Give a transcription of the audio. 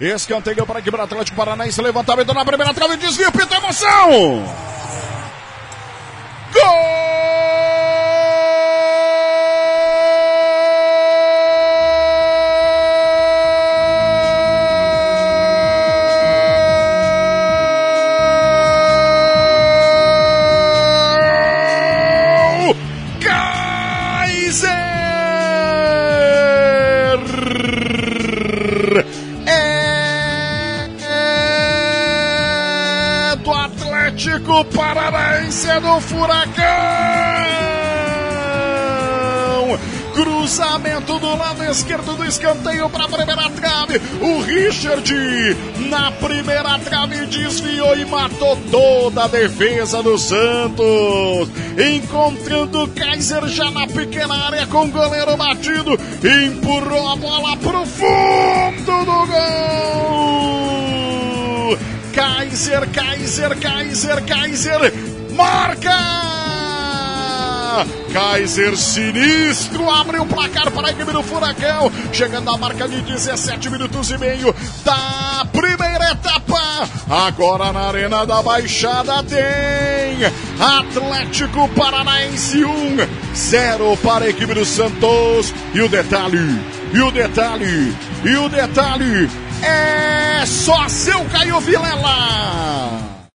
Escanteio para a equipe do Atlético Paranaense. Levantamento na primeira trave. Desvio. Pita emoção. Atlético Paranaense é do Furacão! Cruzamento do lado esquerdo do escanteio para a primeira trave. O Richard na primeira trave desviou e matou toda a defesa do Santos. Encontrando o Kaiser já na pequena área com o goleiro batido. Empurrou a bola pro fundo do gol. Kaiser, Kaiser, Kaiser, Kaiser. Marca! Kaiser sinistro abre o placar para a equipe do Furacão, chegando à marca de 17 minutos e meio da primeira etapa. Agora na Arena da Baixada tem Atlético Paranaense 1, 0 para a equipe do Santos. E o detalhe, e o detalhe, e o detalhe é só seu Caio Vilela.